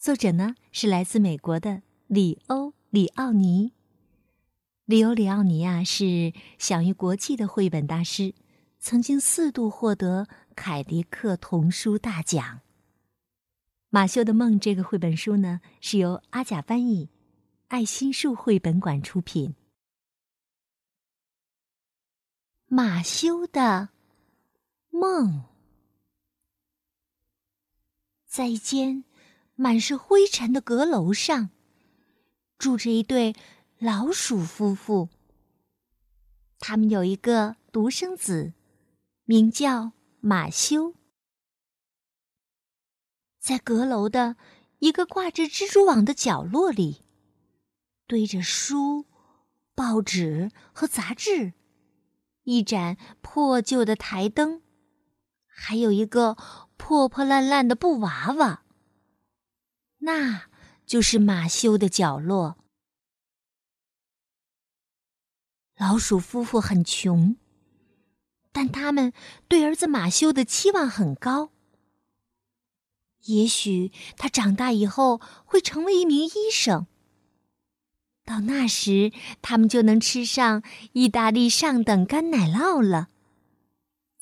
作者呢是来自美国的里欧里奥尼。里欧里奥尼啊是享誉国际的绘本大师，曾经四度获得凯迪克童书大奖。《马修的梦》这个绘本书呢是由阿甲翻译，爱心树绘本馆出品。马修的梦，在一间。满是灰尘的阁楼上，住着一对老鼠夫妇。他们有一个独生子，名叫马修。在阁楼的一个挂着蜘蛛网的角落里，堆着书、报纸和杂志，一盏破旧的台灯，还有一个破破烂烂的布娃娃。那就是马修的角落。老鼠夫妇很穷，但他们对儿子马修的期望很高。也许他长大以后会成为一名医生。到那时，他们就能吃上意大利上等干奶酪了。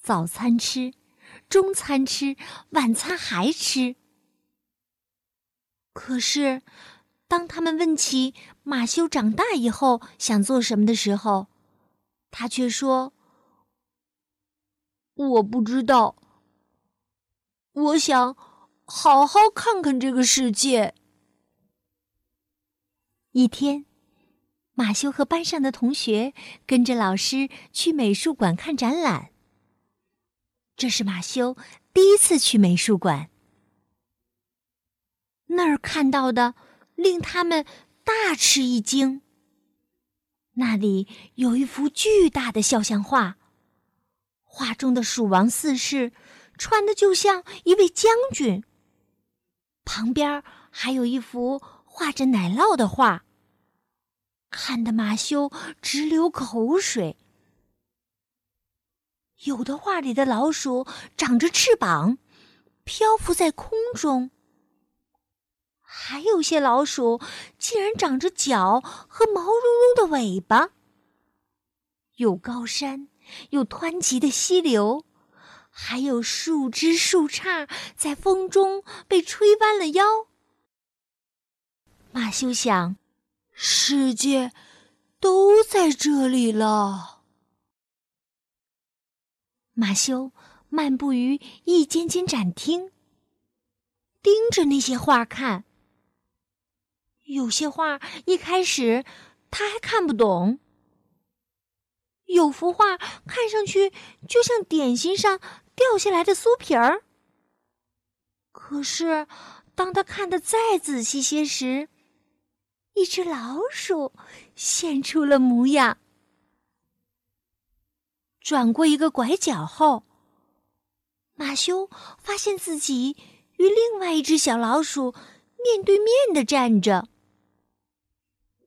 早餐吃，中餐吃，晚餐还吃。可是，当他们问起马修长大以后想做什么的时候，他却说：“我不知道。我想好好看看这个世界。”一天，马修和班上的同学跟着老师去美术馆看展览。这是马修第一次去美术馆。那儿看到的令他们大吃一惊。那里有一幅巨大的肖像画，画中的蜀王四世穿的就像一位将军。旁边还有一幅画着奶酪的画，看得马修直流口水。有的画里的老鼠长着翅膀，漂浮在空中。还有些老鼠竟然长着脚和毛茸茸的尾巴。有高山，有湍急的溪流，还有树枝树杈在风中被吹弯了腰。马修想，世界都在这里了。马修漫步于一间间展厅，盯着那些画看。有些画一开始他还看不懂，有幅画看上去就像点心上掉下来的酥皮儿。可是当他看得再仔细些时，一只老鼠现出了模样。转过一个拐角后，马修发现自己与另外一只小老鼠面对面的站着。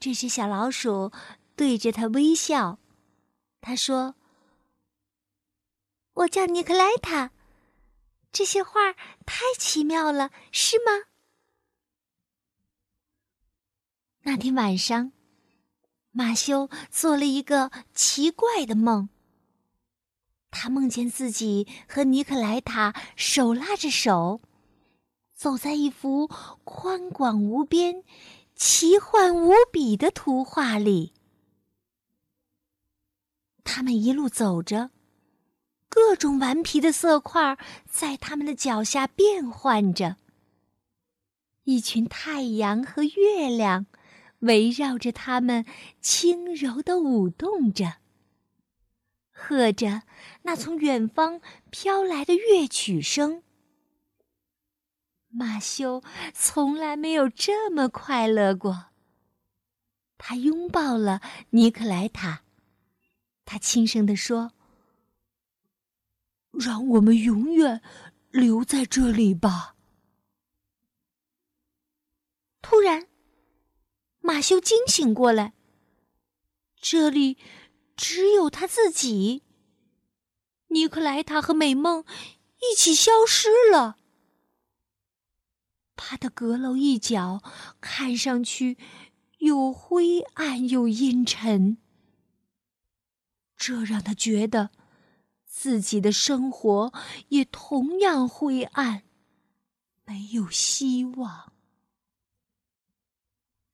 这只小老鼠对着他微笑，他说：“我叫尼克莱塔，这些画太奇妙了，是吗？”那天晚上，马修做了一个奇怪的梦。他梦见自己和尼克莱塔手拉着手，走在一幅宽广无边。奇幻无比的图画里，他们一路走着，各种顽皮的色块在他们的脚下变换着。一群太阳和月亮围绕着他们，轻柔的舞动着，和着那从远方飘来的乐曲声。马修从来没有这么快乐过。他拥抱了尼克莱塔，他轻声地说：“让我们永远留在这里吧。”突然，马修惊醒过来。这里只有他自己。尼克莱塔和美梦一起消失了。他的阁楼一角看上去又灰暗又阴沉，这让他觉得自己的生活也同样灰暗，没有希望。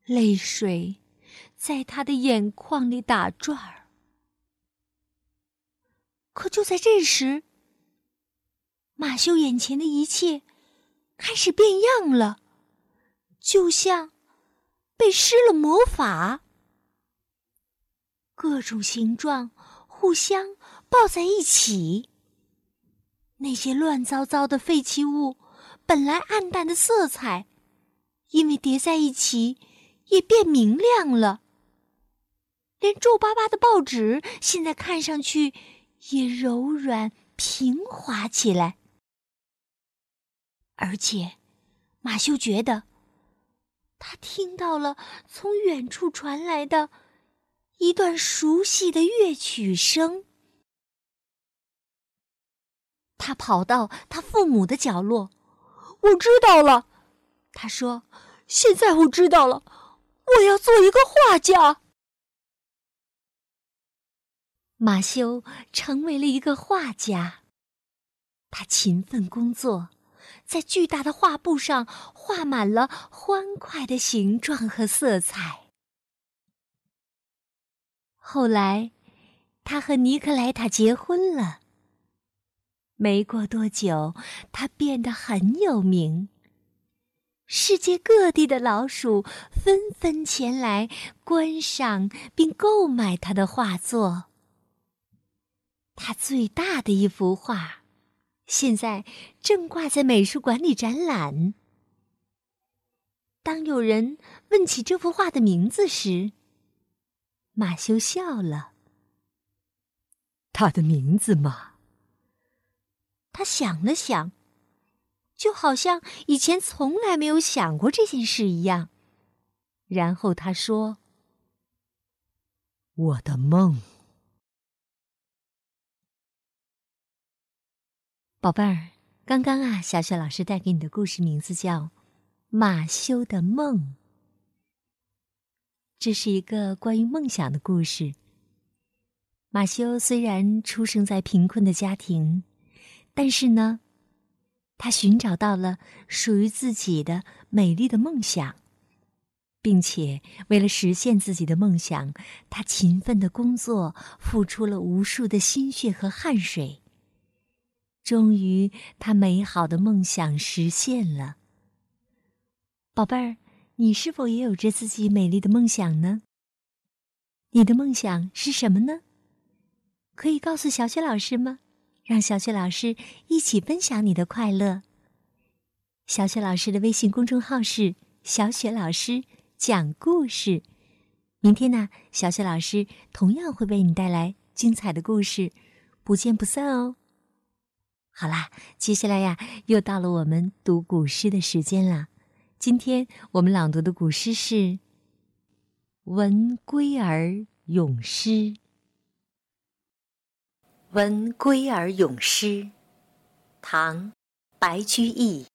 泪水在他的眼眶里打转儿。可就在这时，马修眼前的一切开始变样了，就像被施了魔法。各种形状互相抱在一起，那些乱糟糟的废弃物，本来暗淡的色彩，因为叠在一起。也变明亮了，连皱巴巴的报纸现在看上去也柔软平滑起来。而且，马修觉得他听到了从远处传来的一段熟悉的乐曲声。他跑到他父母的角落，“我知道了。”他说，“现在我知道了。”我要做一个画家。马修成为了一个画家，他勤奋工作，在巨大的画布上画满了欢快的形状和色彩。后来，他和尼克莱塔结婚了。没过多久，他变得很有名。世界各地的老鼠纷纷前来观赏并购买他的画作。他最大的一幅画，现在正挂在美术馆里展览。当有人问起这幅画的名字时，马修笑了。他的名字嘛，他想了想。就好像以前从来没有想过这件事一样。然后他说：“我的梦，宝贝儿，刚刚啊，小雪老师带给你的故事名字叫《马修的梦》。这是一个关于梦想的故事。马修虽然出生在贫困的家庭，但是呢。”他寻找到了属于自己的美丽的梦想，并且为了实现自己的梦想，他勤奋的工作，付出了无数的心血和汗水。终于，他美好的梦想实现了。宝贝儿，你是否也有着自己美丽的梦想呢？你的梦想是什么呢？可以告诉小雪老师吗？让小雪老师一起分享你的快乐。小雪老师的微信公众号是“小雪老师讲故事”。明天呢，小雪老师同样会为你带来精彩的故事，不见不散哦。好啦，接下来呀，又到了我们读古诗的时间了。今天我们朗读的古诗是《闻归儿咏诗》。《闻归儿咏诗》，唐·白居易。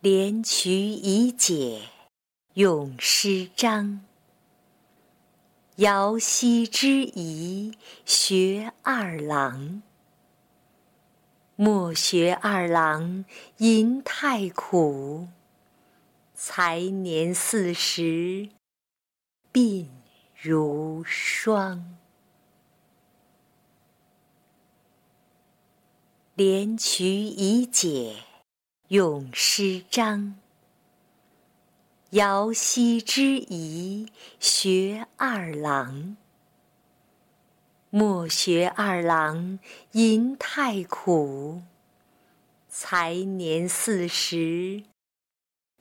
连渠已解咏诗章，遥兮之仪学二郎。莫学二郎吟太苦，才年四十鬓如霜。连渠已解咏诗章，遥兮之宜学二郎。莫学二郎吟太苦，才年四十，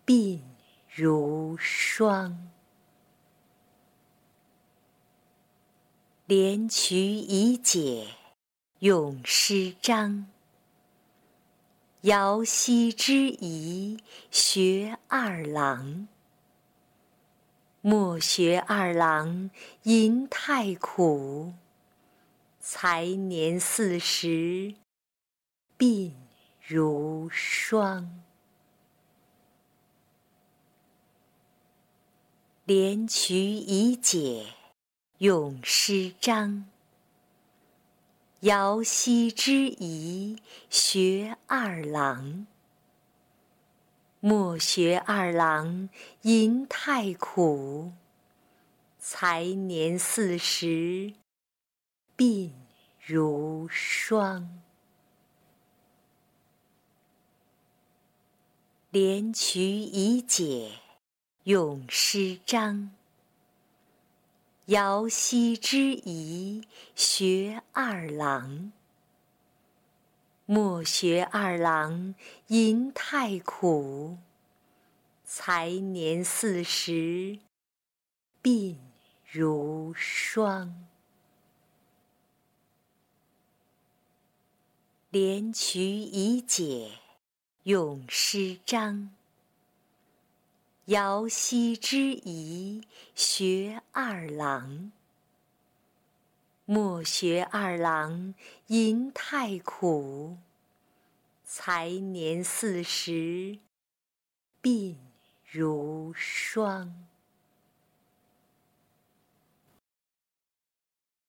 鬓如霜。连渠已解，咏诗章。遥兮之宜，学二郎。莫学二郎，吟太苦。才年四十，鬓如霜。连渠已解，咏诗章。遥兮之宜，学二郎。莫学二郎，吟太苦。才年四十，鬓如霜。连渠已解，咏诗章。遥兮之宜，学二郎。莫学二郎，吟太苦。才年四十，鬓如霜。连渠已解，咏诗章。遥兮之仪，学二郎。莫学二郎，吟太苦。才年四十，鬓如霜。